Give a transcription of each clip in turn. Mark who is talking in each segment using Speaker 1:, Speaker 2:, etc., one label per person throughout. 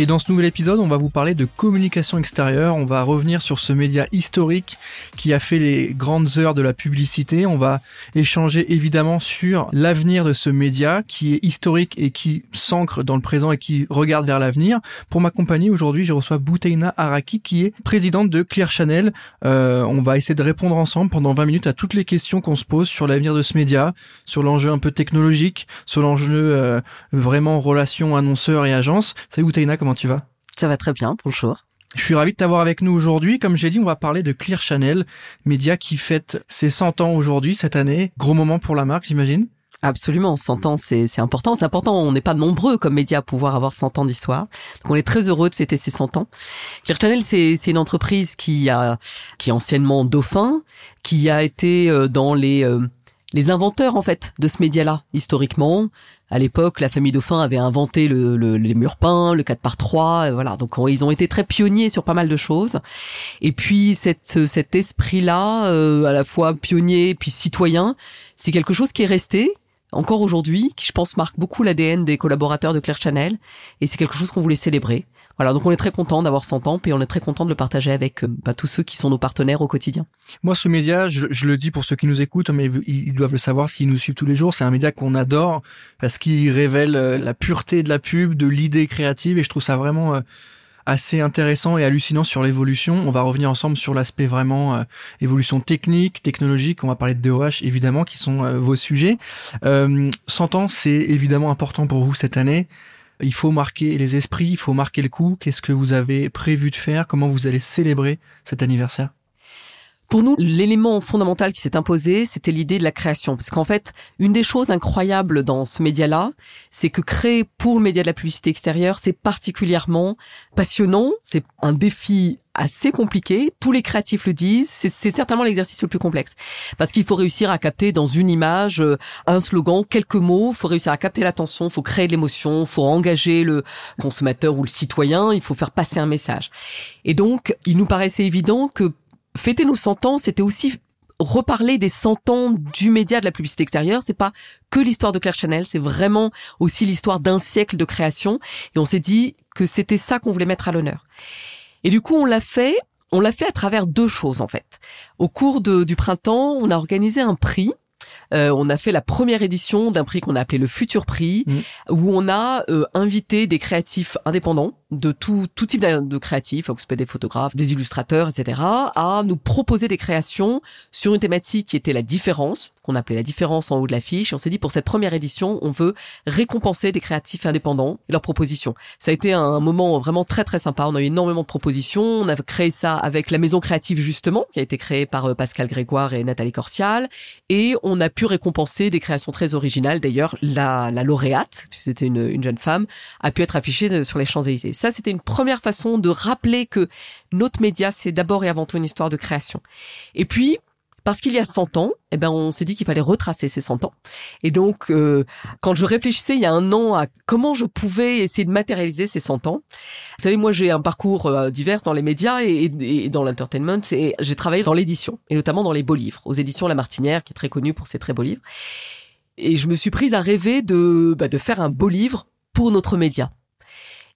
Speaker 1: Et dans ce nouvel épisode, on va vous parler de communication extérieure. On va revenir sur ce média historique qui a fait les grandes heures de la publicité. On va échanger évidemment sur l'avenir de ce média qui est historique et qui s'ancre dans le présent et qui regarde vers l'avenir. Pour m'accompagner aujourd'hui, je reçois Bouteina Araki qui est présidente de Clear Channel. Euh, on va essayer de répondre ensemble pendant 20 minutes à toutes les questions qu'on se pose sur l'avenir de ce média, sur l'enjeu un peu technologique, sur l'enjeu euh, vraiment relation annonceur et agence. Salut Bouteina, comment tu vas
Speaker 2: Ça va très bien, bonjour.
Speaker 1: Je suis ravi de t'avoir avec nous aujourd'hui. Comme j'ai dit, on va parler de Clear Channel, média qui fête ses 100 ans aujourd'hui, cette année. Gros moment pour la marque, j'imagine
Speaker 2: Absolument, 100 ans, c'est important. C'est important, on n'est pas nombreux comme média à pouvoir avoir 100 ans d'histoire. Donc on est très heureux de fêter ces 100 ans. Clear Channel, c'est une entreprise qui a qui est anciennement Dauphin, qui a été euh, dans les euh, les inventeurs en fait de ce média-là historiquement. À l'époque, la famille Dauphin avait inventé le, les murs peints, le 4 par 3 voilà. Donc ils ont été très pionniers sur pas mal de choses. Et puis cet esprit-là, euh, à la fois pionnier puis citoyen, c'est quelque chose qui est resté encore aujourd'hui, qui je pense marque beaucoup l'ADN des collaborateurs de Claire Channel. Et c'est quelque chose qu'on voulait célébrer. Voilà, donc on est très content d'avoir 100 ans, et on est très content de le partager avec euh, bah, tous ceux qui sont nos partenaires au quotidien.
Speaker 1: Moi, ce média, je, le dis pour ceux qui nous écoutent, mais ils doivent le savoir s'ils nous suivent tous les jours, c'est un média qu'on adore parce qu'il révèle euh, la pureté de la pub, de l'idée créative, et je trouve ça vraiment euh, assez intéressant et hallucinant sur l'évolution. On va revenir ensemble sur l'aspect vraiment évolution technique, technologique. On va parler de DOH évidemment, qui sont vos sujets. Euh, 100 ans, c'est évidemment important pour vous cette année. Il faut marquer les esprits, il faut marquer le coup. Qu'est-ce que vous avez prévu de faire? Comment vous allez célébrer cet anniversaire?
Speaker 2: Pour nous, l'élément fondamental qui s'est imposé, c'était l'idée de la création. Parce qu'en fait, une des choses incroyables dans ce média-là, c'est que créer pour le média de la publicité extérieure, c'est particulièrement passionnant. C'est un défi assez compliqué. Tous les créatifs le disent. C'est certainement l'exercice le plus complexe parce qu'il faut réussir à capter dans une image euh, un slogan, quelques mots. Il faut réussir à capter l'attention. Il faut créer de l'émotion. Il faut engager le consommateur ou le citoyen. Il faut faire passer un message. Et donc, il nous paraissait évident que fêter nos 100 ans, c'était aussi reparler des 100 ans du média de la publicité extérieure. C'est pas que l'histoire de Claire Chanel, c'est vraiment aussi l'histoire d'un siècle de création. Et on s'est dit que c'était ça qu'on voulait mettre à l'honneur. Et du coup, on l'a fait. On l'a fait à travers deux choses en fait. Au cours du printemps, on a organisé un prix euh, on a fait la première édition d'un prix qu'on a appelé le Futur Prix, mmh. où on a euh, invité des créatifs indépendants de tout, tout type de créatifs, donc des photographes, des illustrateurs, etc., à nous proposer des créations sur une thématique qui était la différence, qu'on appelait la différence en haut de l'affiche. On s'est dit pour cette première édition, on veut récompenser des créatifs indépendants et leurs propositions. Ça a été un moment vraiment très très sympa. On a eu énormément de propositions. On a créé ça avec la maison créative justement, qui a été créée par euh, Pascal Grégoire et Nathalie Corsial, et on a pu récompenser des créations très originales. D'ailleurs, la, la lauréate, puisque c'était une, une jeune femme, a pu être affichée sur les Champs Élysées. Ça, c'était une première façon de rappeler que notre média, c'est d'abord et avant tout une histoire de création. Et puis, parce qu'il y a 100 ans, eh ben on s'est dit qu'il fallait retracer ces 100 ans. Et donc, euh, quand je réfléchissais il y a un an à comment je pouvais essayer de matérialiser ces 100 ans, vous savez, moi j'ai un parcours euh, divers dans les médias et, dans l'entertainment, et j'ai travaillé dans l'édition, et notamment dans les beaux livres, aux éditions La Martinière, qui est très connue pour ses très beaux livres. Et je me suis prise à rêver de, bah, de faire un beau livre pour notre média.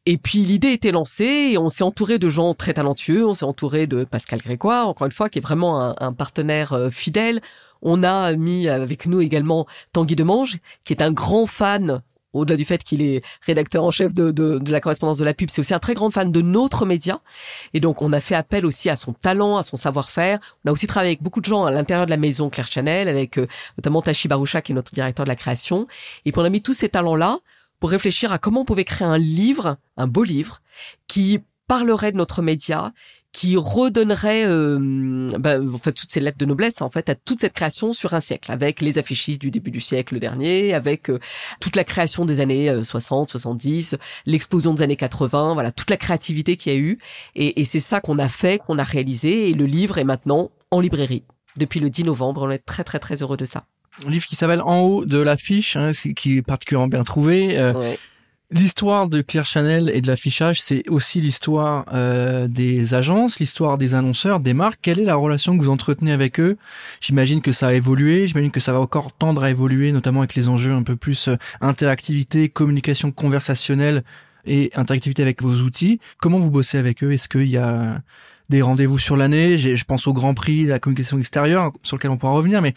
Speaker 2: Et puis l'idée était lancée et on s'est entouré de gens très talentueux. On s'est entouré de Pascal Grégoire, encore une fois, qui est vraiment un, partenaire euh, fidèle. On a mis avec nous également Tanguy Demange, qui est un grand fan. Au-delà du fait qu'il est rédacteur en chef de, la correspondance de la pub, c'est aussi un très grand fan de notre média. Et donc, on a fait appel aussi à son talent, à son savoir-faire. On a aussi travaillé avec beaucoup de gens à l'intérieur de la maison Claire Chanel, avec euh, notamment Tachi Baroucha, qui est notre directeur de la création. Et puis, on a mis tous ces talents-là pour réfléchir à comment on pouvait créer un livre, un beau livre, qui parlerait de notre média, qui redonnerait euh, bah, en fait toutes ces lettres de noblesse en fait à toute cette création sur un siècle. Avec les affichistes du début du siècle dernier avec euh, toute la création des années 60 euh, 70 l'explosion des années 80 voilà toute la créativité qu'il y a eu. Et, et c'est ça qu'on a fait qu'on a réalisé. Et le livre est maintenant en librairie. Depuis le 10 novembre on est très très très heureux de ça
Speaker 1: un livre qui s'appelle En haut de l'affiche, hein, qui est particulièrement bien trouvé. Euh, L'histoire de Clear Channel et de l'affichage, c'est aussi l'histoire euh, des agences, l'histoire des annonceurs, des marques. Quelle est la relation que vous entretenez avec eux? J'imagine que ça a évolué, j'imagine que ça va encore tendre à évoluer, notamment avec les enjeux un peu plus euh, interactivité, communication conversationnelle et interactivité avec vos outils. Comment vous bossez avec eux? Est-ce qu'il y a des rendez-vous sur l'année? Je pense au Grand Prix, la communication extérieure, sur lequel on pourra revenir. Mais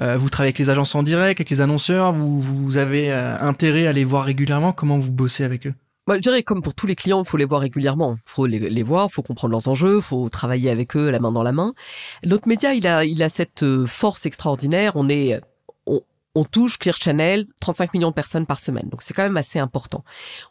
Speaker 1: euh, vous travaillez avec les agences en direct, avec les annonceurs. Vous, vous avez euh, intérêt à les voir régulièrement. Comment vous bossez avec eux?
Speaker 2: Bah, je dirais comme pour tous les clients, il faut les voir régulièrement. Faut les, les voir, faut comprendre leurs enjeux, faut travailler avec eux la main dans la main. Notre média, il a, il a cette euh, force extraordinaire. On est on touche Clear Channel 35 millions de personnes par semaine. Donc c'est quand même assez important.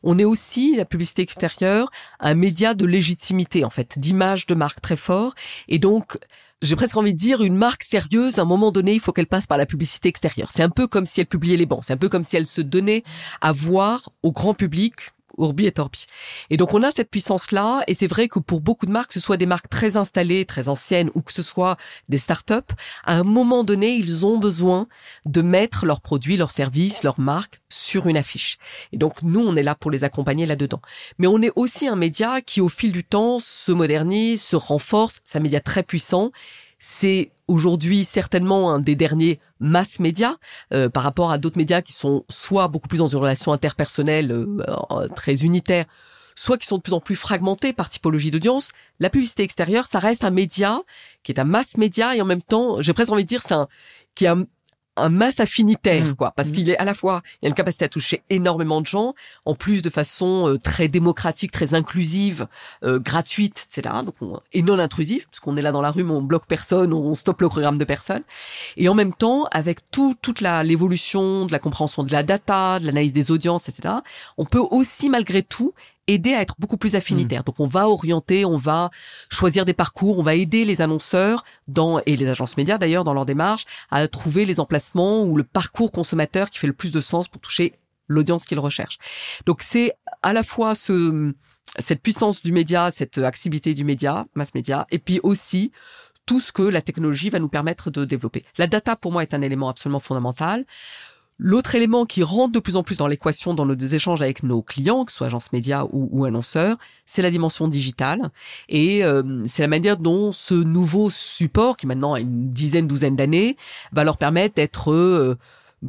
Speaker 2: On est aussi, la publicité extérieure, un média de légitimité, en fait, d'image de marque très fort. Et donc, j'ai presque envie de dire, une marque sérieuse, à un moment donné, il faut qu'elle passe par la publicité extérieure. C'est un peu comme si elle publiait les bancs. C'est un peu comme si elle se donnait à voir au grand public Urbi et Torbi. Et donc on a cette puissance-là, et c'est vrai que pour beaucoup de marques, que ce soit des marques très installées, très anciennes, ou que ce soit des startups, à un moment donné, ils ont besoin de mettre leurs produits, leurs services, leurs marques sur une affiche. Et donc nous, on est là pour les accompagner là-dedans. Mais on est aussi un média qui, au fil du temps, se modernise, se renforce. C'est un média très puissant. C'est aujourd'hui certainement un des derniers mass médias euh, par rapport à d'autres médias qui sont soit beaucoup plus dans une relation interpersonnelle euh, très unitaire, soit qui sont de plus en plus fragmentés par typologie d'audience. La publicité extérieure, ça reste un média qui est un mass média et en même temps, j'ai presque envie de dire, c'est un qui est un, un masse affinitaire, mmh. quoi, parce mmh. qu'il est à la fois, il y a une capacité à toucher énormément de gens, en plus de façon euh, très démocratique, très inclusive, euh, gratuite, etc. Donc et non intrusive, parce qu'on est là dans la rue, mais on bloque personne, on stoppe le programme de personne, et en même temps avec tout, toute la l'évolution de la compréhension de la data, de l'analyse des audiences, etc. On peut aussi malgré tout aider à être beaucoup plus affinitaire. Mm. Donc on va orienter, on va choisir des parcours, on va aider les annonceurs dans et les agences médias d'ailleurs dans leur démarche à trouver les emplacements ou le parcours consommateur qui fait le plus de sens pour toucher l'audience qu'ils recherchent. Donc c'est à la fois ce cette puissance du média, cette accessibilité du média, mass média, et puis aussi tout ce que la technologie va nous permettre de développer. La data, pour moi, est un élément absolument fondamental. L'autre élément qui rentre de plus en plus dans l'équation dans nos échanges avec nos clients, que ce soit agences médias ou, annonceurs, c'est la dimension digitale. Et euh, c'est la manière dont ce nouveau support, qui maintenant a une dizaine, douzaine d'années, va leur permettre d'être euh,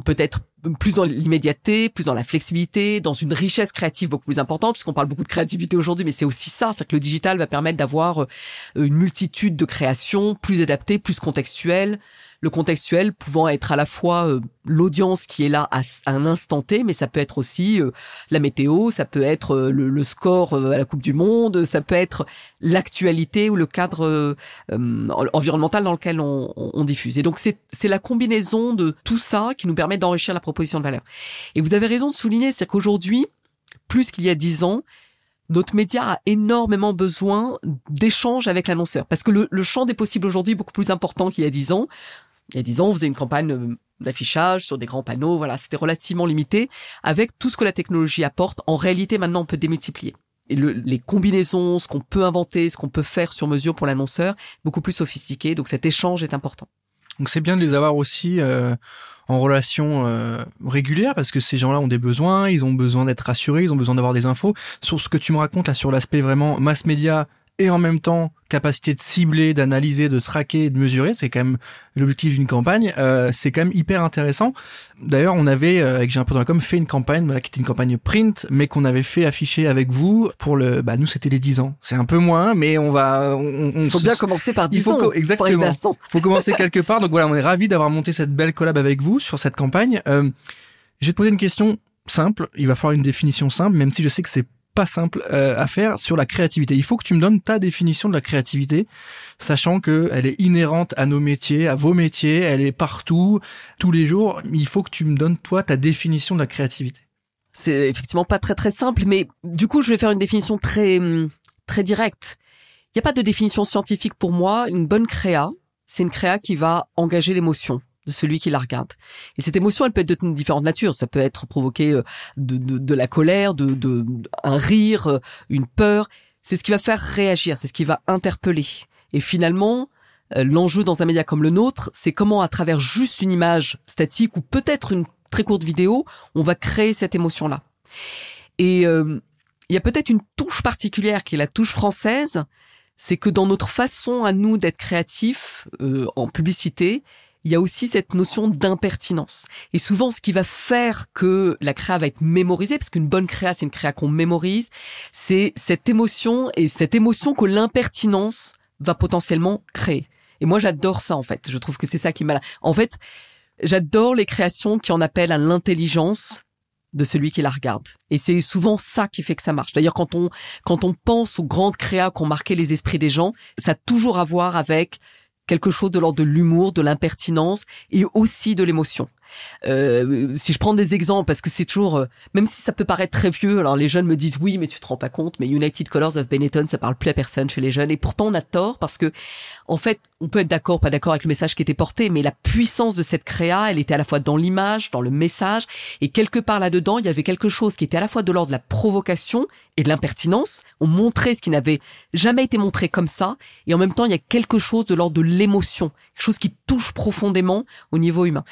Speaker 2: peut-être plus dans l'immédiateté, plus dans la flexibilité, dans une richesse créative beaucoup plus importante, puisqu'on parle beaucoup de créativité aujourd'hui, mais c'est aussi ça, c'est que le digital va permettre d'avoir euh, une multitude de créations plus adaptées, plus contextuelles, le contextuel pouvant être à la fois euh, l'audience qui est là à, un instant T, mais ça peut être aussi euh, la météo, ça peut être euh, le, score à la Coupe du Monde, ça peut être l'actualité ou le cadre environnemental dans lequel on, diffuse. Et donc c'est la combinaison de tout ça qui nous permet d'enrichir la proposition de valeur. Et vous avez raison de souligner, c'est qu'aujourd'hui, plus qu'il y a dix ans, notre média a énormément besoin d'échanges avec l'annonceur parce que le, le, champ des possibles aujourd'hui est beaucoup plus important qu'il y a dix ans il y a on faisait une campagne euh, d'affichage sur des grands panneaux, voilà, c'était relativement limité. Avec tout ce que la technologie apporte, en réalité, maintenant, on peut démultiplier. Et les combinaisons, ce qu'on peut inventer, ce qu'on peut faire sur mesure pour l'annonceur, beaucoup plus sophistiqué. Donc cet échange est important.
Speaker 1: Donc c'est bien de les avoir aussi euh, en relation euh, régulière parce que ces gens-là ont des besoins, ils ont besoin d'être rassurés, ils ont besoin d'avoir des infos. Sur ce que tu me racontes là, sur l'aspect vraiment mass média et en même temps capacité de cibler, d'analyser, de traquer, de mesurer, c'est quand même l'objectif d'une campagne. Euh, c'est quand même hyper intéressant. D'ailleurs, on avait euh, avec j'ai un peu dans la com fait une campagne, voilà, qui était une campagne print, mais qu'on avait fait afficher avec vous pour le. Bah nous, c'était les 10 ans. C'est un peu moins, mais on va.
Speaker 2: Il faut bien commencer par 10 il faut ans.
Speaker 1: Exactement. Il faut commencer quelque part. Donc voilà, on est ravi d'avoir monté cette belle collab avec vous sur cette campagne. Euh, je vais te poser une question simple. Il va falloir une définition simple, même si je sais que c'est pas simple euh, à faire sur la créativité. Il faut que tu me donnes ta définition de la créativité, sachant que elle est inhérente à nos métiers, à vos métiers, elle est partout, tous les jours. Il faut que tu me donnes toi ta définition de la créativité.
Speaker 2: C'est effectivement pas très très simple, mais du coup je vais faire une définition très très directe. Il n'y a pas de définition scientifique pour moi. Une bonne créa, c'est une créa qui va engager l'émotion de celui qui la regarde. Et cette émotion, elle peut être de différentes natures. Ça peut être provoqué euh, de, de, la colère, de, un rire, euh, une peur. C'est ce qui va faire réagir, c'est ce qui va interpeller. Et finalement, euh, l'enjeu dans un média comme le nôtre, c'est comment à travers juste une image statique ou peut-être une très courte vidéo, on va créer cette émotion-là. Et il y a peut-être une touche particulière qui est la touche française, c'est que dans notre façon à nous d'être créatifs en publicité, il y a aussi cette notion d'impertinence. Et souvent, ce qui va faire que la créa va être mémorisée, parce qu'une bonne créa, c'est une créa qu'on mémorise, c'est cette émotion et cette émotion que l'impertinence va potentiellement créer. Et moi, j'adore ça, en fait. Je trouve que c'est ça qui m'a... En fait, j'adore les créations qui en appellent à l'intelligence de celui qui la regarde. Et c'est souvent ça qui fait que ça marche. D'ailleurs, quand on, quand on pense aux grandes créas qui ont marqué les esprits des gens, ça a toujours à voir avec quelque chose de l'ordre de l'humour, de l'impertinence et aussi de l'émotion. Euh, si je prends des exemples, parce que c'est toujours, euh, même si ça peut paraître très vieux, alors les jeunes me disent oui, mais tu te rends pas compte, mais United Colors of Benetton, ça parle plus à personne chez les jeunes, et pourtant on a tort parce que, en fait, on peut être d'accord, pas d'accord avec le message qui était porté, mais la puissance de cette créa, elle était à la fois dans l'image, dans le message, et quelque part là-dedans, il y avait quelque chose qui était à la fois de l'ordre de la provocation et de l'impertinence. On montrait ce qui n'avait jamais été montré comme ça, et en même temps, il y a quelque chose de l'ordre de l'émotion, quelque chose qui touche profondément au niveau humain.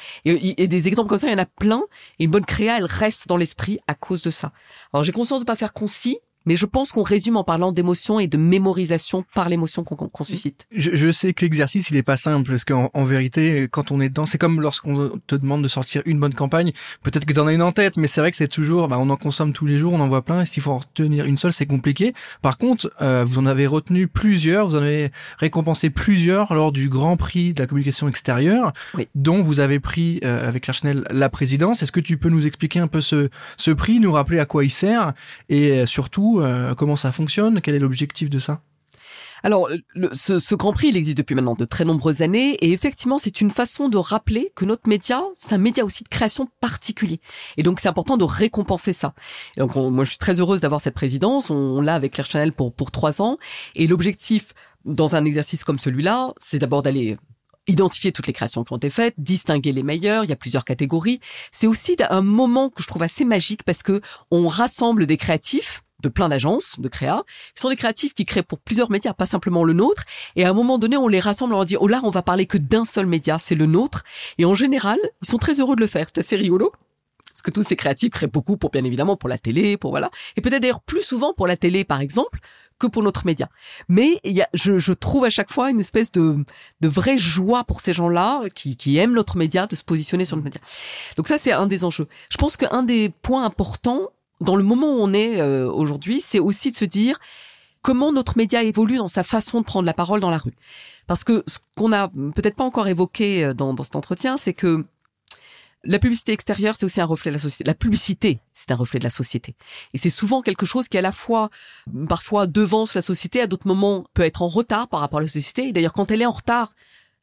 Speaker 2: Des exemples comme ça, il y en a plein. Et une bonne créa, elle reste dans l'esprit à cause de ça. Alors j'ai conscience de pas faire concis, mais je pense qu'on résume en parlant d'émotion et de mémorisation par l'émotion qu'on suscite.
Speaker 1: Je, je, sais que l'exercice, il est pas simple, parce qu'en en vérité, quand on est dedans, c'est comme lorsqu'on te demande de sortir une bonne campagne, peut-être que tu en as une en tête, mais c'est vrai que c'est toujours, bah, on en consomme tous les jours, on en voit plein, et s'il faut en retenir une seule, c'est compliqué. Par contre, euh, vous en avez retenu plusieurs, vous en avez récompensé plusieurs lors du Grand Prix de la communication extérieure, dont vous avez pris euh, avec la Chanel la présidence. Est-ce que tu peux nous expliquer un peu ce, ce prix, nous rappeler à quoi il sert, et euh, surtout euh, comment ça fonctionne? Quel est l'objectif de ça?
Speaker 2: Alors, ce, Grand Prix, il existe depuis maintenant de très nombreuses années, et effectivement, c'est une façon de rappeler que notre média, c'est un média aussi de création particulier. Et donc, c'est important de récompenser ça. Et donc, moi, je suis très heureuse d'avoir cette présidence. On, l'a avec Claire Chanel pour pour trois ans, et l'objectif dans un exercice comme celui-là, c'est d'abord d'aller identifier toutes les créations qui ont été faites, distinguer les meilleures, il y a plusieurs catégories. C'est aussi un moment que je trouve assez magique parce que on rassemble des créatifs de plein d'agences de créa, qui sont des créatifs qui créent pour plusieurs médias, pas simplement le nôtre. Et à un moment donné, on les rassemble, on leur dit, oh là, on va parler que d'un seul média, c'est le nôtre. Et en général, ils sont très heureux de le faire. C'est assez rigolo. Parce que tous ces créatifs créent beaucoup pour, bien évidemment, pour la télé, pour voilà. Et peut-être d'ailleurs plus souvent pour la télé, par exemple, que pour notre média. Mais y a, je, je, trouve à chaque fois une espèce de, de vraie joie pour ces gens-là qui, qui aiment notre média de se positionner sur notre média. Donc ça, c'est un des enjeux. Je pense qu'un des points importants, dans le moment où on est euh, aujourd'hui, c'est aussi de se dire comment notre média évolue dans sa façon de prendre la parole dans la rue. Parce que ce qu'on a peut-être pas encore évoqué euh, dans, dans cet entretien, c'est que la publicité extérieure, c'est aussi un reflet de la société. La publicité, c'est un reflet de la société. Et c'est souvent quelque chose qui, à la fois, parfois devance la société, à d'autres moments peut être en retard par rapport à la société. Et d'ailleurs, quand elle est en retard,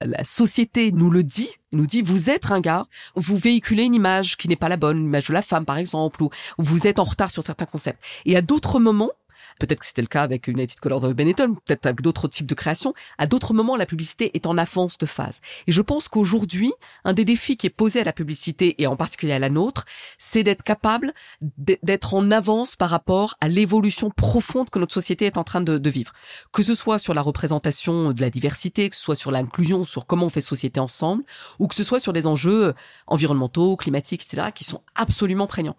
Speaker 2: la société nous le dit, nous dit vous êtes un gars, vous véhiculez une image qui n'est pas la bonne, une image de la femme par exemple, ou vous êtes en retard sur certains concepts. Et à d'autres moments, Peut-être que c'était le cas avec United Colors of Benetton, peut-être avec d'autres types de créations. À d'autres moments, la publicité est en avance de phase. Et je pense qu'aujourd'hui, un des défis qui est posé à la publicité et en particulier à la nôtre, c'est d'être capable d'être en avance par rapport à l'évolution profonde que notre société est en train de, vivre. Que ce soit sur la représentation de la diversité, que ce soit sur l'inclusion, sur comment on fait société ensemble, ou que ce soit sur des enjeux environnementaux, climatiques, etc., qui sont absolument prégnants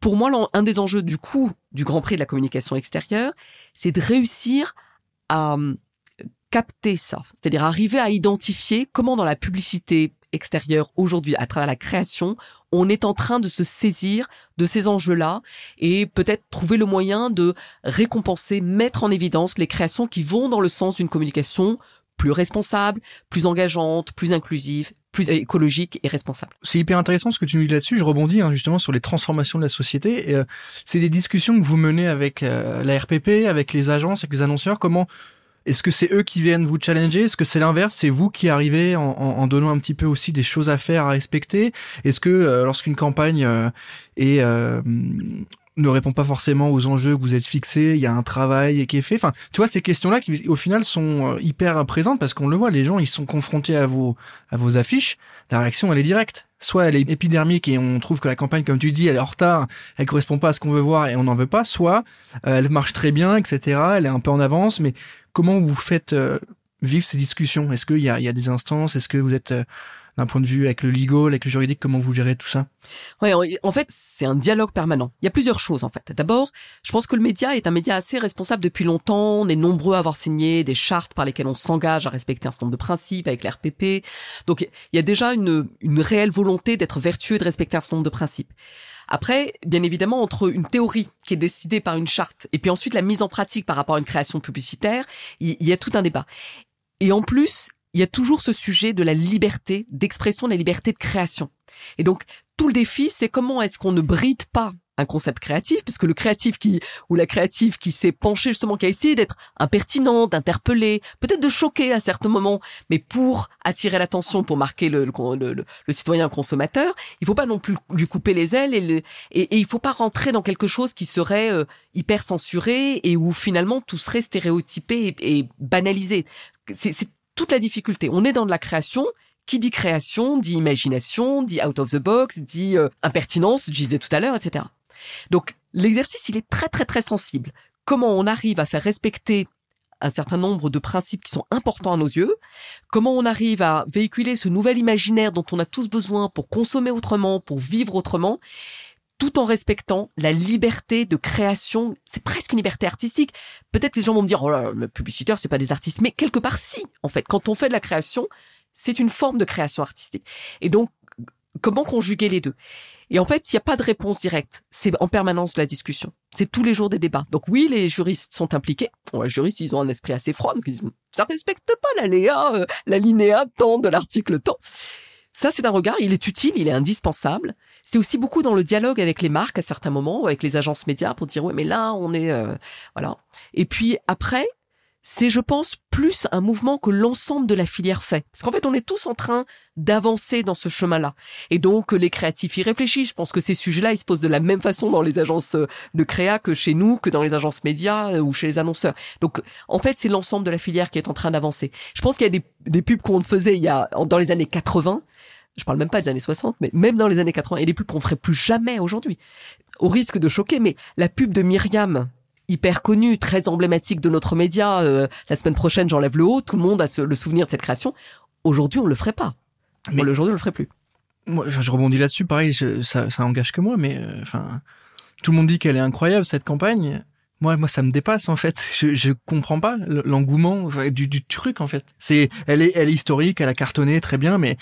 Speaker 2: pour moi, un des enjeux du coup du Grand Prix de la communication extérieure, c'est de réussir à hum, capter ça, c'est-à-dire arriver à identifier comment dans la publicité extérieure aujourd'hui, à travers la création, on est en train de se saisir de ces enjeux-là et peut-être trouver le moyen de récompenser, mettre en évidence les créations qui vont dans le sens d'une communication plus responsable, plus engageante, plus inclusive, plus écologique et responsable.
Speaker 1: C'est hyper intéressant ce que tu nous dis là-dessus. Je rebondis hein, justement sur les transformations de la société. Euh, c'est des discussions que vous menez avec euh, la RPP, avec les agences, avec les annonceurs. Comment est-ce que c'est eux qui viennent vous challenger? Est-ce que c'est l'inverse? C'est vous qui arrivez en, en, donnant un petit peu aussi des choses à faire, à respecter? Est-ce que euh, lorsqu'une campagne est ne répond pas forcément aux enjeux que vous êtes fixés, il y a un travail qui est fait. Enfin, tu vois, ces questions-là qui, au final, sont euh, hyper présentes parce qu'on le voit, les gens, ils sont confrontés à vos, à vos affiches. La réaction, elle est directe. Soit elle est épidermique et on trouve que la campagne, comme tu dis, elle est en retard, elle correspond pas à ce qu'on veut voir et on n'en veut pas. Soit euh, elle marche très bien, etc. Elle est un peu en avance, mais comment vous faites euh, vivre ces discussions? Est-ce qu'il y a, il y a des instances? Est-ce que vous êtes d'un point de vue avec le legal, avec le juridique, comment vous gérez tout ça?
Speaker 2: Ouais, en fait, c'est un dialogue permanent. Il y a plusieurs choses en fait. D'abord, je pense que le média est un média assez responsable depuis longtemps. On est nombreux à avoir signé des chartes par lesquelles on s'engage à respecter un certain nombre de principes avec l'RPP. Donc, il y a déjà une, une réelle volonté d'être vertueux et de respecter un certain nombre de principes. Après, bien évidemment, entre une théorie qui est décidée par une charte et puis ensuite la mise en pratique par rapport à une création publicitaire, il y, a tout un débat. Et en plus, il y a toujours ce sujet de la liberté d'expression, de la liberté de création. Et donc, tout le défi, c'est comment est-ce qu'on ne bride pas un concept créatif, puisque le créatif qui ou la créative qui s'est penché justement, qui a essayé d'être impertinent, d'interpeller, peut-être de choquer à certains moments, mais pour attirer l'attention, pour marquer le, le, le, citoyen consommateur, il faut pas non plus lui couper les ailes et, le, et il faut pas rentrer dans quelque chose qui serait euh, hyper censuré et où finalement tout serait stéréotypé et, et banalisé. C'est toute la difficulté. On est dans de la création qui dit création dit imagination, dit out of the box, dit euh, impertinence, je disais tout à l'heure, etc. Donc l'exercice, il est très très très sensible. Comment on arrive à faire respecter un certain nombre de principes qui sont importants à nos yeux, comment on arrive à véhiculer ce nouvel imaginaire dont on a tous besoin pour consommer autrement, pour vivre autrement, tout en respectant la liberté de création. C'est presque une liberté artistique. Peut-être que les gens vont me dire, oh là, le publicitaire, c'est pas des artistes. Mais quelque part, si, en fait. Quand on fait de la création, c'est une forme de création artistique. Et donc, comment conjuguer les deux? Et en fait, il n'y a pas de réponse directe. C'est en permanence de la discussion. C'est tous les jours des débats. Donc oui, les juristes sont impliqués. les juristes, ils ont un esprit assez froid. Donc ils disent, ça respecte pas la Léa, euh, la linéa tant de l'article tant. Ça, c'est un regard. Il est utile, il est indispensable. C'est aussi beaucoup dans le dialogue avec les marques à certains moments, avec les agences médias pour dire, ouais, mais là, on est, euh, voilà. Et puis après, c'est, je pense, plus un mouvement que l'ensemble de la filière fait. Parce qu'en fait, on est tous en train d'avancer dans ce chemin-là. Et donc, les créatifs y réfléchissent. Je pense que ces sujets-là, ils se posent de la même façon dans les agences euh, de créa que chez nous, que dans les agences médias euh, ou chez les annonceurs. Donc, en fait, c'est l'ensemble de la filière qui est en train d'avancer. Je pense qu'il y a des, des pubs qu'on faisait il y a, dans les années 80 je parle même pas des années 60, mais même dans les années 80, et des pubs qu'on ferait plus jamais aujourd'hui. Au risque de choquer, mais la pub de Myriam hyper connu, très emblématique de notre média. Euh, la semaine prochaine, j'enlève le haut. Tout le monde a le souvenir de cette création. Aujourd'hui, on le ferait pas. Mais aujourd'hui, on le ferait plus.
Speaker 1: Moi, je rebondis là-dessus. Pareil, ça, ça engage que moi, mais euh, enfin, tout le monde dit qu'elle est incroyable cette campagne. Moi, moi, ça me dépasse en fait. Je, je comprends pas l'engouement du, du truc en fait. C'est, elle est, elle est historique, elle a cartonné très bien, mais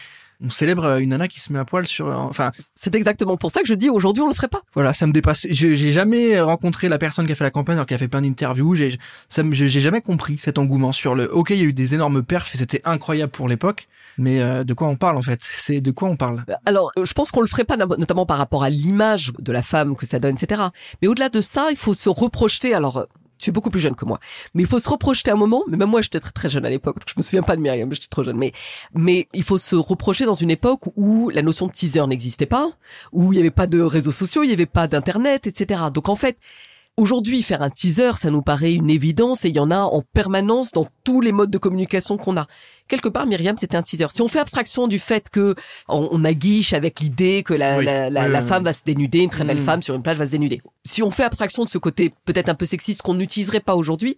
Speaker 1: on célèbre euh, une nana qui se met à poil sur euh, enfin
Speaker 2: c'est exactement pour ça que je dis aujourd'hui on le ferait pas.
Speaker 1: voilà ça me dépasse. J'ai jamais rencontré la personne qui a fait la campagne alors qu'elle a fait plein d'interviews. J'ai jamais compris cet engouement sur le OK il y a eu des énormes perfs et c'était incroyable pour l'époque mais euh, de quoi on parle en fait? C'est de quoi on parle?
Speaker 2: Alors, je pense qu'on le ferait pas notamment par rapport à l'image de la femme que ça donne, etc. Mais au-delà de ça, il faut se reprojeter. Alors, tu es beaucoup plus jeune que moi. Mais il faut se reprocher un moment, mais même moi j'étais très, très jeune à l'époque, je me souviens pas de Myriam, j'étais trop jeune, mais, mais il faut se reprocher dans une époque où la notion de teaser n'existait pas, où il n'y avait pas de réseaux sociaux, il n'y avait pas d'internet, etc. Donc en fait, Aujourd'hui, faire un teaser, ça nous paraît une évidence et il y en a en permanence dans tous les modes de communication qu'on a. Quelque part, Myriam, c'était un teaser. Si on fait abstraction du fait que on, aguiche avec l'idée que la, la, femme va se dénuder, une très belle mm. femme sur une plage va se dénuder. Si on fait abstraction de ce côté peut-être un peu sexiste qu'on n'utiliserait pas aujourd'hui,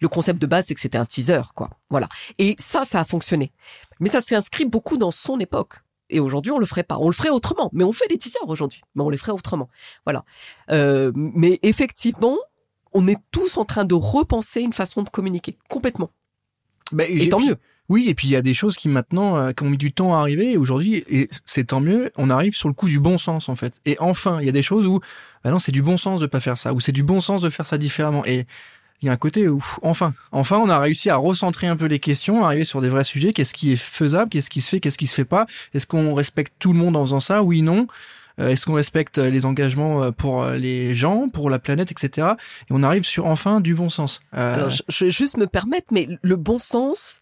Speaker 2: le concept de base, c'est que c'était un teaser, quoi. Voilà. Et ça, ça a fonctionné. Mais ça s'est inscrit beaucoup dans son époque. Et aujourd'hui, on le ferait pas. On le ferait autrement. Mais on fait des teasers aujourd'hui. Mais on les ferait autrement. Voilà. Euh, mais effectivement, on est tous en train de repenser une façon de communiquer complètement.
Speaker 1: Bah, et tant mieux. Oui, et puis il y a des choses qui maintenant euh, qui ont mis du temps à arriver. Et aujourd'hui, et c'est tant mieux. On arrive sur le coup du bon sens en fait. Et enfin, il y a des choses où, bah non, c'est du bon sens de pas faire ça, ou c'est du bon sens de faire ça différemment. Et il y a un côté où, enfin, enfin, on a réussi à recentrer un peu les questions, arriver sur des vrais sujets. Qu'est-ce qui est faisable? Qu'est-ce qui se fait? Qu'est-ce qui se fait pas? Est-ce qu'on respecte tout le monde en faisant ça? Oui, non. Euh, est-ce qu'on respecte les engagements euh, pour euh, les gens, pour la planète, etc. Et on arrive sur enfin du bon sens.
Speaker 2: Alors, je, vais juste me permettre, mais le bon sens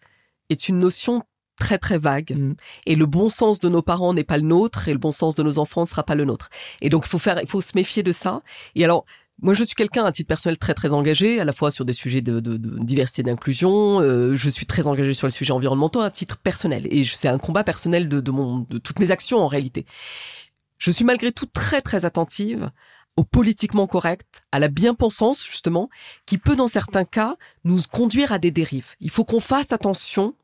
Speaker 2: est une notion très très vague mm. et le bon sens de nos parents n'est pas le nôtre et le bon sens de nos enfants ne sera pas le nôtre et donc il faut faire il faut se méfier de ça et alors moi, je suis quelqu'un à titre personnel très très engagé, à la fois sur des sujets de, diversité et d'inclusion. Euh, je suis très engagé sur les sujets environnementaux à titre personnel, et c'est un combat personnel de, de, mon, de toutes mes actions en réalité. Je suis malgré tout très très attentive au politiquement correct, à la bien-pensance justement, qui peut dans certains cas nous conduire à des dérives. Il faut qu'on fasse attention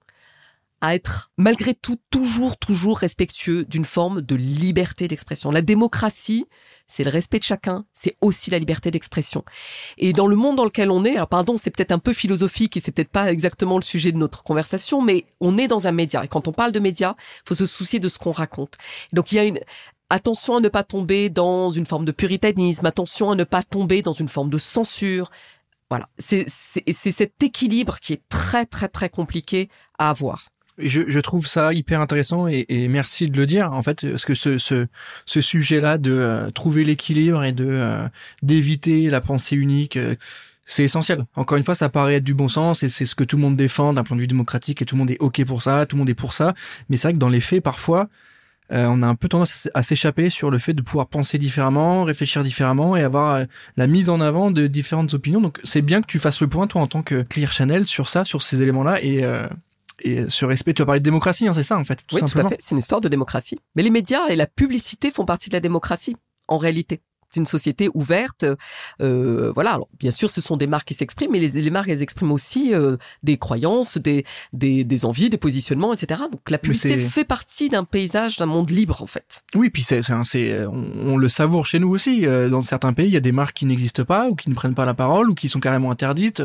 Speaker 2: à être malgré tout toujours toujours respectueux d'une forme de liberté d'expression. La démocratie, c'est le respect de chacun, c'est aussi la liberté d'expression. Et dans le monde dans lequel on est, alors pardon, c'est peut-être un peu philosophique et c'est peut-être pas exactement le sujet de notre conversation, mais on est dans un média et quand on parle de média, faut se soucier de ce qu'on raconte. Donc il y a une attention à ne pas tomber dans une forme de puritanisme, attention à ne pas tomber dans une forme de censure, voilà, c'est cet équilibre qui est très très très compliqué à avoir.
Speaker 1: Je, je trouve ça hyper intéressant et, et, merci de le dire en fait parce que ce, ce, ce sujet-là de euh, trouver l'équilibre et de euh, d'éviter la pensée unique, euh, c'est essentiel. Encore une fois, ça paraît être du bon sens et c'est ce que tout le monde défend d'un point de vue démocratique et tout le monde est ok pour ça, tout le monde est pour ça. Mais c'est vrai que dans les faits, parfois, euh, on a un peu tendance à s'échapper sur le fait de pouvoir penser différemment, réfléchir différemment et avoir euh, la mise en avant de différentes opinions. Donc c'est bien que tu fasses le point, toi, en tant que Clear Channel, sur ça, sur ces éléments-là et euh, et ce respect, tu as parlé de démocratie, hein, c'est ça en fait.
Speaker 2: Tout oui, tout à fait. C'est une histoire de démocratie. Mais les médias et la publicité font partie de la démocratie, en réalité. C'est une société ouverte. Euh, voilà. Alors, bien sûr, ce sont des marques qui s'expriment, mais les, les marques, elles expriment aussi euh, des croyances, des, des, des, envies, des positionnements, etc. Donc, la publicité fait partie d'un paysage, d'un monde libre, en fait.
Speaker 1: Oui, puis c'est, c'est, on, on, le savoure chez nous aussi. Euh, dans certains pays, il y a des marques qui n'existent pas ou qui ne prennent pas la parole ou qui sont carrément interdites.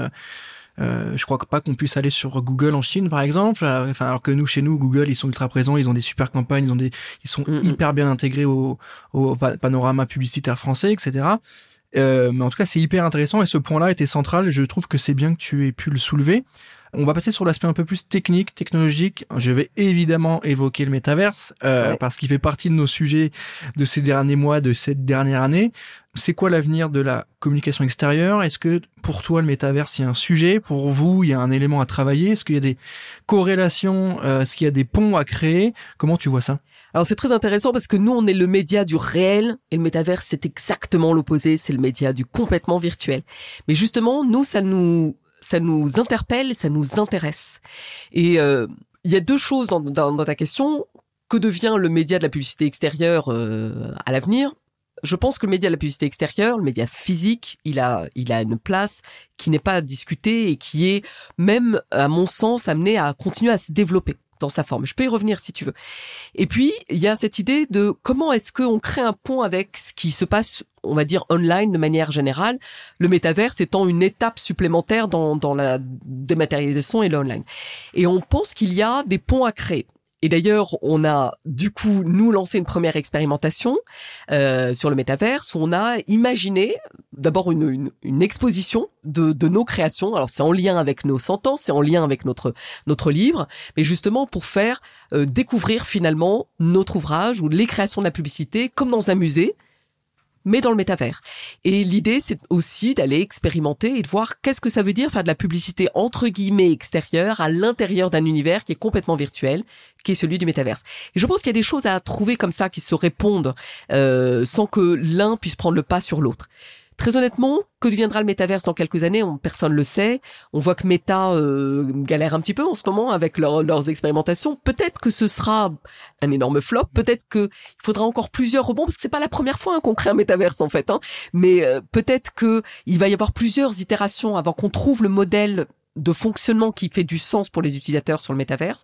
Speaker 1: Euh, je crois pas qu'on puisse aller sur Google en Chine, par exemple. Euh, enfin, alors que nous, chez nous, Google, ils sont ultra présents, ils ont des super campagnes, ils ont des, ils sont mm, hyper bien intégrés au, au panorama publicitaire français, etc. Euh, mais en tout cas, c'est hyper intéressant et ce point-là était central. Je trouve que c'est bien que tu aies pu le soulever. On va passer sur l'aspect un peu plus technique, technologique. Je vais évidemment évoquer le métaverse euh, parce qu'il fait partie de nos sujets de ces derniers mois, de cette dernière année. C'est quoi l'avenir de la communication extérieure? Est-ce que pour toi le métaverse il y a un sujet? Pour vous il y a un élément à travailler? Est-ce qu'il y a des corrélations euh, Est-ce qu'il y a des ponts à créer? Comment tu vois ça?
Speaker 2: Alors c'est très intéressant parce que nous on est le média du réel et le métaverse c'est exactement l'opposé, c'est le média du complètement virtuel. Mais justement nous ça nous ça nous interpelle, ça nous intéresse. Et euh, il y a deux choses dans, dans, ta question. Que devient le média de la publicité extérieure euh, à l'avenir? Je pense que le média de la publicité extérieure, le média physique, il a, il a une place qui n'est pas discutée et qui est même, à mon sens, amené à continuer à se développer dans sa forme. Je peux y revenir si tu veux. Et puis, il y a cette idée de comment est-ce qu'on crée un pont avec ce qui se passe, on va dire, online de manière générale, le métaverse étant une étape supplémentaire dans, dans la dématérialisation et l'online. Et on pense qu'il y a des ponts à créer. Et d'ailleurs, on a du coup nous lancé une première expérimentation euh, sur le métaverse. Où on a imaginé d'abord une, une, exposition de, de nos créations. Alors c'est en lien avec nos sentences, c'est en lien avec notre notre livre, mais justement pour faire euh, découvrir finalement notre ouvrage ou les créations de la publicité comme dans un musée mais dans le métavers. Et l'idée, c'est aussi d'aller expérimenter et de voir qu'est-ce que ça veut dire faire de la publicité entre guillemets extérieure à l'intérieur d'un univers qui est complètement virtuel, qui est celui du métaverse. Et je pense qu'il y a des choses à trouver comme ça qui se répondent euh, sans que l'un puisse prendre le pas sur l'autre. Très honnêtement, que deviendra le métaverse dans quelques années on, Personne le sait. On voit que Meta euh, galère un petit peu en ce moment avec leurs expérimentations. Peut-être que ce sera un énorme flop. Peut-être que il faudra encore plusieurs rebonds parce que c'est pas la première fois hein, qu'on crée un métaverse en fait. Hein. Mais euh, peut-être que il va y avoir plusieurs itérations avant qu'on trouve le modèle de fonctionnement qui fait du sens pour les utilisateurs sur le métaverse.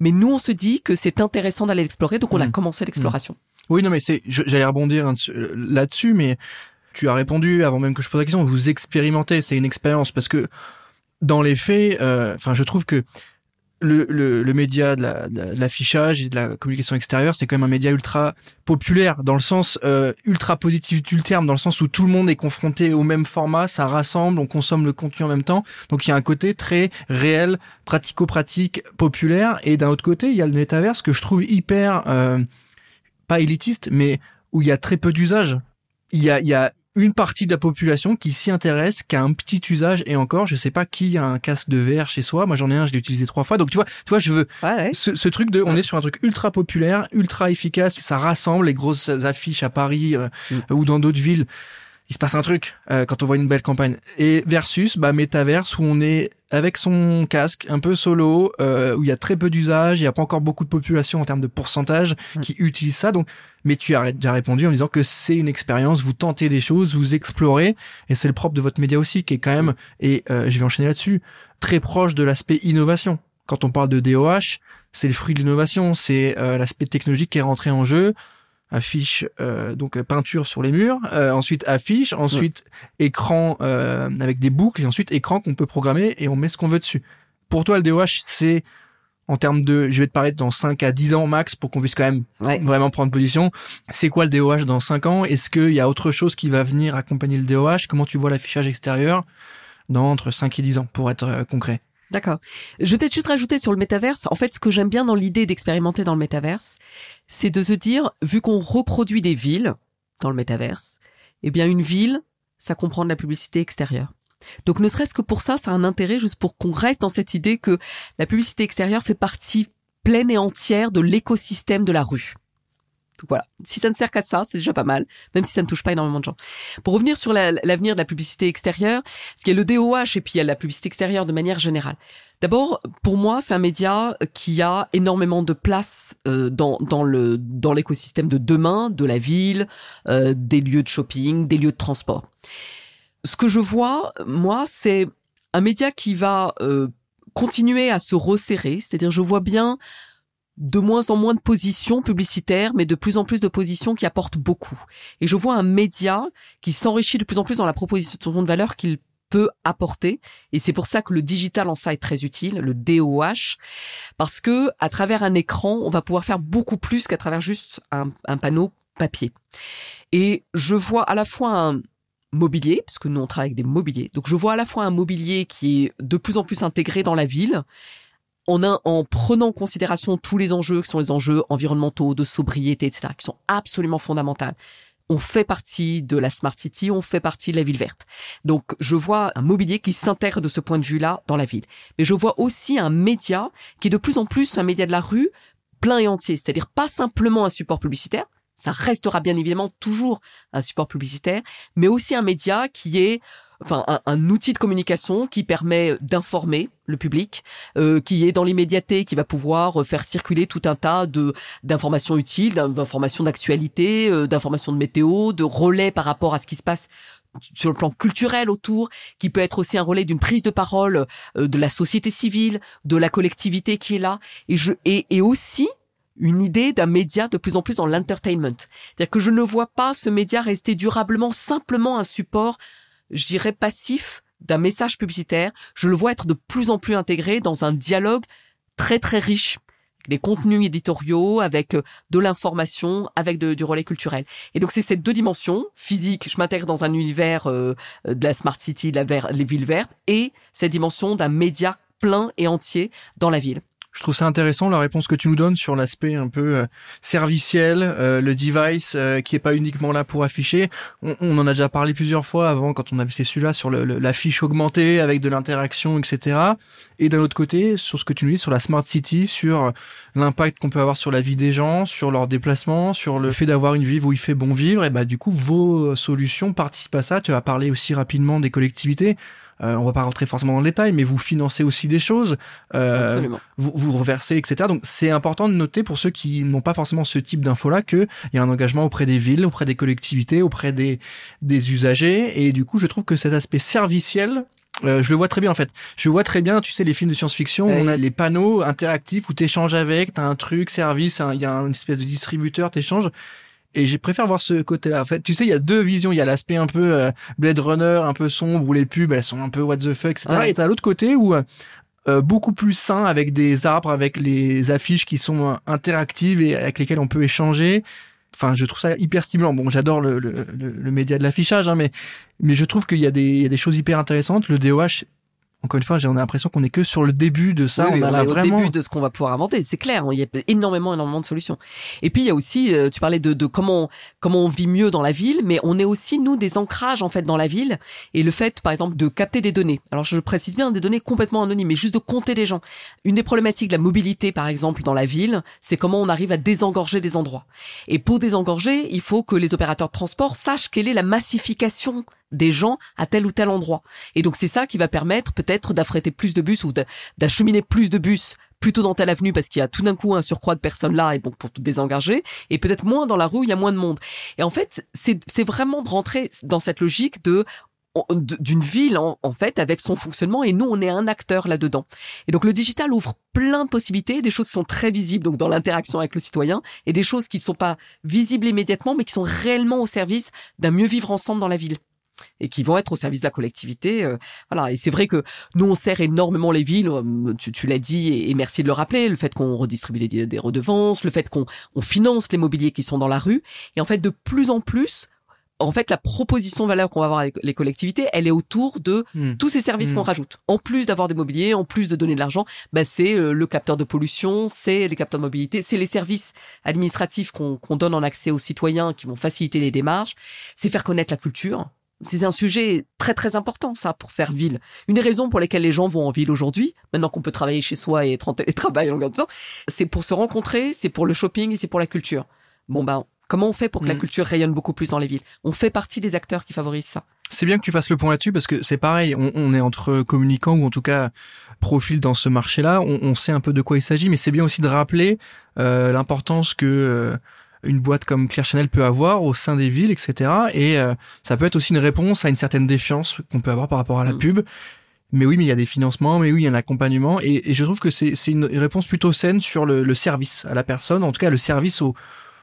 Speaker 2: Mais nous, on se dit que c'est intéressant d'aller l'explorer, donc on a mmh. commencé l'exploration.
Speaker 1: Mmh. Oui, non, mais c'est, j'allais rebondir là-dessus, mais tu as répondu avant même que je pose la question. Vous expérimentez, c'est une expérience parce que dans les faits, euh, enfin, je trouve que le, le, le média de l'affichage la, et de la communication extérieure, c'est quand même un média ultra populaire dans le sens euh, ultra positif du terme, dans le sens où tout le monde est confronté au même format, ça rassemble, on consomme le contenu en même temps. Donc il y a un côté très réel, pratico-pratique, populaire. Et d'un autre côté, il y a le métaverse que je trouve hyper euh, pas élitiste, mais où il y a très peu d'usage. Il y a, il y a une partie de la population qui s'y intéresse, qui a un petit usage et encore, je sais pas qui a un casque de VR chez soi. Moi, j'en ai un, je l'ai utilisé trois fois. Donc, tu vois, tu vois, je veux Ce, truc de, on est sur un truc ultra populaire, ultra efficace. Ça rassemble les grosses affiches à Paris euh, mm. ou dans d'autres villes. Il se passe un truc euh, quand on voit une belle campagne. Et versus, bah, Metaverse où on est avec son casque, un peu solo, euh, où il y a très peu d'usage, il n'y a pas encore beaucoup de population en termes de pourcentage mm. qui utilise ça. Donc, mais tu as déjà répondu en disant que c'est une expérience, vous tentez des choses, vous explorez, et c'est le propre de votre média aussi, qui est quand même, et euh, je vais enchaîner là-dessus, très proche de l'aspect innovation quand on parle de DOH, c'est le fruit de l'innovation, c'est euh, l'aspect technologique qui est rentré en jeu. Affiche, euh, donc peinture sur les murs, ensuite affiche, ensuite écran avec des boucles, et ensuite écran qu'on peut programmer et on met ce qu'on veut dessus. Pour toi, le DOH, c'est en termes de, je vais te parler dans 5 à 10 ans max pour qu'on puisse quand même vraiment prendre position. C'est quoi le DOH dans 5 ans? Est-ce qu'il y a autre chose qui va venir accompagner le DOH Comment tu vois l'affichage extérieur dans entre 5 et 10 ans pour être euh, concret?
Speaker 2: D'accord. Je vais peut-être juste rajouter sur le métaverse. En fait, ce que j'aime bien dans l'idée d'expérimenter dans le métaverse, c'est de se dire, vu qu'on reproduit des villes dans le métaverse, eh bien, une ville, ça comprend de la publicité extérieure. Donc ne serait-ce que pour ça, ça a un intérêt juste pour qu'on reste dans cette idée que la publicité extérieure fait partie pleine et entière de l'écosystème de la rue. Donc voilà, si ça ne sert qu'à ça, c'est déjà pas mal, même si ça ne touche pas énormément de gens. Pour revenir sur l'avenir de la publicité extérieure, ce qu'il y a le DOH et puis il y a la publicité extérieure de manière générale. D'abord, pour moi, c'est un média qui a énormément de place euh, dans, dans le dans l'écosystème de demain, de la ville, euh, des lieux de shopping, des lieux de transport ce que je vois, moi, c'est un média qui va euh, continuer à se resserrer. C'est-à-dire, je vois bien de moins en moins de positions publicitaires, mais de plus en plus de positions qui apportent beaucoup. Et je vois un média qui s'enrichit de plus en plus dans la proposition de valeur qu'il peut apporter. Et c'est pour ça que le digital en ça est très utile, le DOH, parce que à travers un écran, on va pouvoir faire beaucoup plus qu'à travers juste un, panneau papier. Et je vois à la fois un, mobilier, parce que nous on travaille avec des mobiliers. Donc je vois à la fois un mobilier qui est de plus en plus intégré dans la ville, en, en prenant en considération tous les enjeux qui sont les enjeux environnementaux, de sobriété, etc., qui sont absolument fondamentaux. On fait partie de la Smart City, on fait partie de la ville verte. Donc je vois un mobilier qui s'intègre de ce point de vue-là dans la ville. Mais je vois aussi un média qui est de plus en plus un média de la rue plein et entier, c'est-à-dire pas simplement un support publicitaire, ça restera bien évidemment toujours un support publicitaire, mais aussi un média qui est enfin un, outil de communication qui permet d'informer le public, euh, qui est dans l'immédiateté, qui va pouvoir faire circuler tout un tas de d'informations utiles, d'informations d'actualité, euh, d'informations de météo, de relais par rapport à ce qui se passe sur le plan culturel autour, qui peut être aussi un relais d'une prise de parole euh, de la société civile, de la collectivité qui est là, et je et, et aussi une idée d'un média de plus en plus dans l'entertainment. C'est-à-dire que je ne vois pas ce média rester durablement simplement un support, je dirais, passif d'un message publicitaire. Je le vois être de plus en plus intégré dans un dialogue très très riche les contenus éditoriaux, avec euh, de l'information, avec du relais culturel. Et donc c'est ces deux dimensions, physique, je m'intègre dans un univers euh, de la smart city, la les villes vertes, et cette dimension d'un média plein et entier dans la ville.
Speaker 1: Je trouve ça intéressant la réponse que tu nous donnes sur l'aspect un peu euh, serviciel, euh, le device euh, qui est pas uniquement là pour afficher. On, on, en a déjà parlé plusieurs fois avant quand on avait ces celui-là sur le, l'affiche augmentée avec de l'interaction, etc. Et d'un autre côté, sur ce que tu nous dis sur la smart city, sur l'impact qu'on peut avoir sur la vie des gens, sur leurs déplacements, sur le fait d'avoir une vie où il fait bon vivre. Et bah du coup, vos solutions participent à ça. Tu as parlé aussi rapidement des collectivités. Euh, on va pas rentrer forcément dans le détail, mais vous financez aussi des choses, euh, vous, vous reversez, etc. Donc c'est important de noter pour ceux qui n'ont pas forcément ce type d'info-là qu'il y a un engagement auprès des villes, auprès des collectivités, auprès des, des usagers. Et du coup, je trouve que cet aspect serviciel euh, je le vois très bien en fait. Je vois très bien, tu sais, les films de science-fiction, on a les panneaux interactifs où t'échanges avec, t'as un truc, service, il y a une espèce de distributeur, t'échanges et j'ai préféré voir ce côté-là. En fait, tu sais, il y a deux visions. Il y a l'aspect un peu euh, Blade Runner, un peu sombre, où les pubs, elles sont un peu what the fuck, etc. Et t'as l'autre côté où euh, beaucoup plus sain, avec des arbres, avec les affiches qui sont euh, interactives et avec lesquelles on peut échanger. Enfin, je trouve ça hyper stimulant. Bon, j'adore le, le, le, média de l'affichage, hein, mais mais je trouve qu'il y a des il y a des choses hyper intéressantes. Le DOH encore une fois, j'ai l'impression qu'on est que sur le début de ça.
Speaker 2: on, a au début de ce qu'on va pouvoir inventer. C'est clair. Il y a énormément, énormément de solutions. Et puis il y a aussi, euh, tu parlais de, de comment comment on vit mieux dans la ville, mais on est aussi nous des ancrages en fait dans la ville. Et le fait, par exemple, de capter des données. Alors je précise bien des données complètement anonymes, mais juste de compter des gens. Une des problématiques de la mobilité, par exemple, dans la ville, c'est comment on arrive à désengorger des endroits. Et pour désengorger, il faut que les opérateurs de transport sachent quelle est la massification des gens à tel ou tel endroit. Et donc c'est ça qui va permettre peut-être d'affréter plus de bus ou d'acheminer plus de bus plutôt dans telle avenue parce qu'il y a tout d'un coup un surcroît de personnes là et donc pour tout désengager et peut-être moins dans la rue il y a moins de monde. Et en fait, c'est vraiment de rentrer dans cette logique de d'une ville en, fait avec son fonctionnement et nous on est un acteur là-dedans. Et donc le digital ouvre plein de possibilités, des choses qui sont très visibles donc dans l'interaction avec le citoyen et des choses qui ne sont pas visibles immédiatement mais qui sont réellement au service d'un mieux vivre ensemble dans la ville et qui vont être au service de la collectivité. Euh, voilà. Et c'est vrai que nous, on sert énormément les villes. Euh, tu, tu l'as dit et, merci de le rappeler. Le fait qu'on redistribue des, des, redevances, le fait qu'on on finance les mobiliers qui sont dans la rue. Et en fait, de plus en plus, en fait, la proposition de valeur qu'on va avoir avec les collectivités, elle est autour de hmm. tous ces services hmm. qu'on rajoute. En plus d'avoir des mobiliers, en plus de donner de l'argent, bah, c'est euh, le capteur de pollution, c'est les capteurs de mobilité, c'est les services administratifs qu'on donne en accès aux citoyens qui vont faciliter les démarches, c'est faire connaître la culture. C'est un sujet très très important ça pour faire ville. Une des raisons pour lesquelles les gens vont en ville aujourd'hui, maintenant qu'on peut travailler chez soi et être en télétravail en longueur de temps, c'est pour se rencontrer, c'est pour le shopping et c'est pour la culture. Bon ben Comment on fait pour que la mm. culture rayonne beaucoup plus dans les villes? On fait partie des acteurs qui favorisent ça.
Speaker 1: C'est bien que tu fasses le point là-dessus parce que c'est pareil, on, est entre communicants ou en tout cas profil dans ce marché-là, on, sait un peu de quoi il s'agit, mais c'est bien aussi de rappeler euh, l'importance que euh, une boîte comme Claire Chanel peut avoir au sein des villes, etc. Et euh, ça peut être aussi une réponse à une certaine défiance qu'on peut avoir par rapport à la mm. pub. Mais oui, mais il y a des financements, mais oui, il y a un accompagnement, et, je trouve que c'est une réponse plutôt saine sur le, le, service à la personne, en tout cas le service au,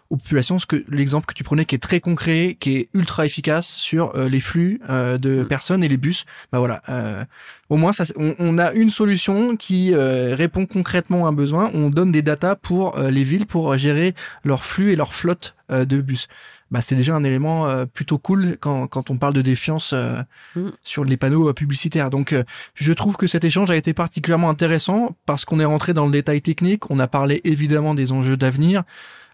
Speaker 1: aux populations, ce que l'exemple que tu prenais qui est très concret, qui est ultra efficace sur euh, les flux euh, de mm. personnes et les bus, bah voilà, euh, au moins ça, on, a une solution qui répond concrètement à un besoin. On donne des datas pour les villes pour gérer leur flux et leur flotte de bus. Bah, c'est déjà un élément plutôt cool quand, quand on parle de défiance mm. sur les panneaux publicitaires. Donc, je trouve que cet échange a été particulièrement intéressant parce qu'on est rentré dans le détail technique. On a parlé évidemment des enjeux d'avenir.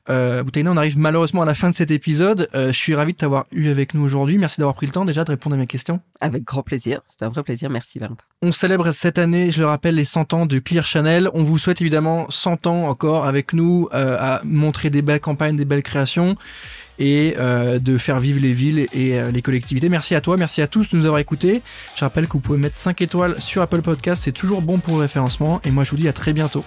Speaker 1: Euh, Boutaina, on arrive malheureusement à la fin de cet épisode. Euh, je suis ravi de t'avoir eu avec nous aujourd'hui. Merci d'avoir pris le temps déjà de répondre à mes questions.
Speaker 2: Avec grand plaisir. C'était un vrai plaisir. Merci Valentin.
Speaker 1: On célèbre cette année, je le rappelle, les 100 ans de Clear Channel. On vous souhaite évidemment 100 ans encore avec nous euh, à montrer des belles campagnes, des belles créations et euh, de faire vivre les villes et euh, les collectivités. Merci à toi, merci à tous de nous avoir écoutés. Je rappelle que vous pouvez mettre 5 étoiles sur Apple Podcast, c'est toujours bon pour le référencement et moi je vous dis à très bientôt.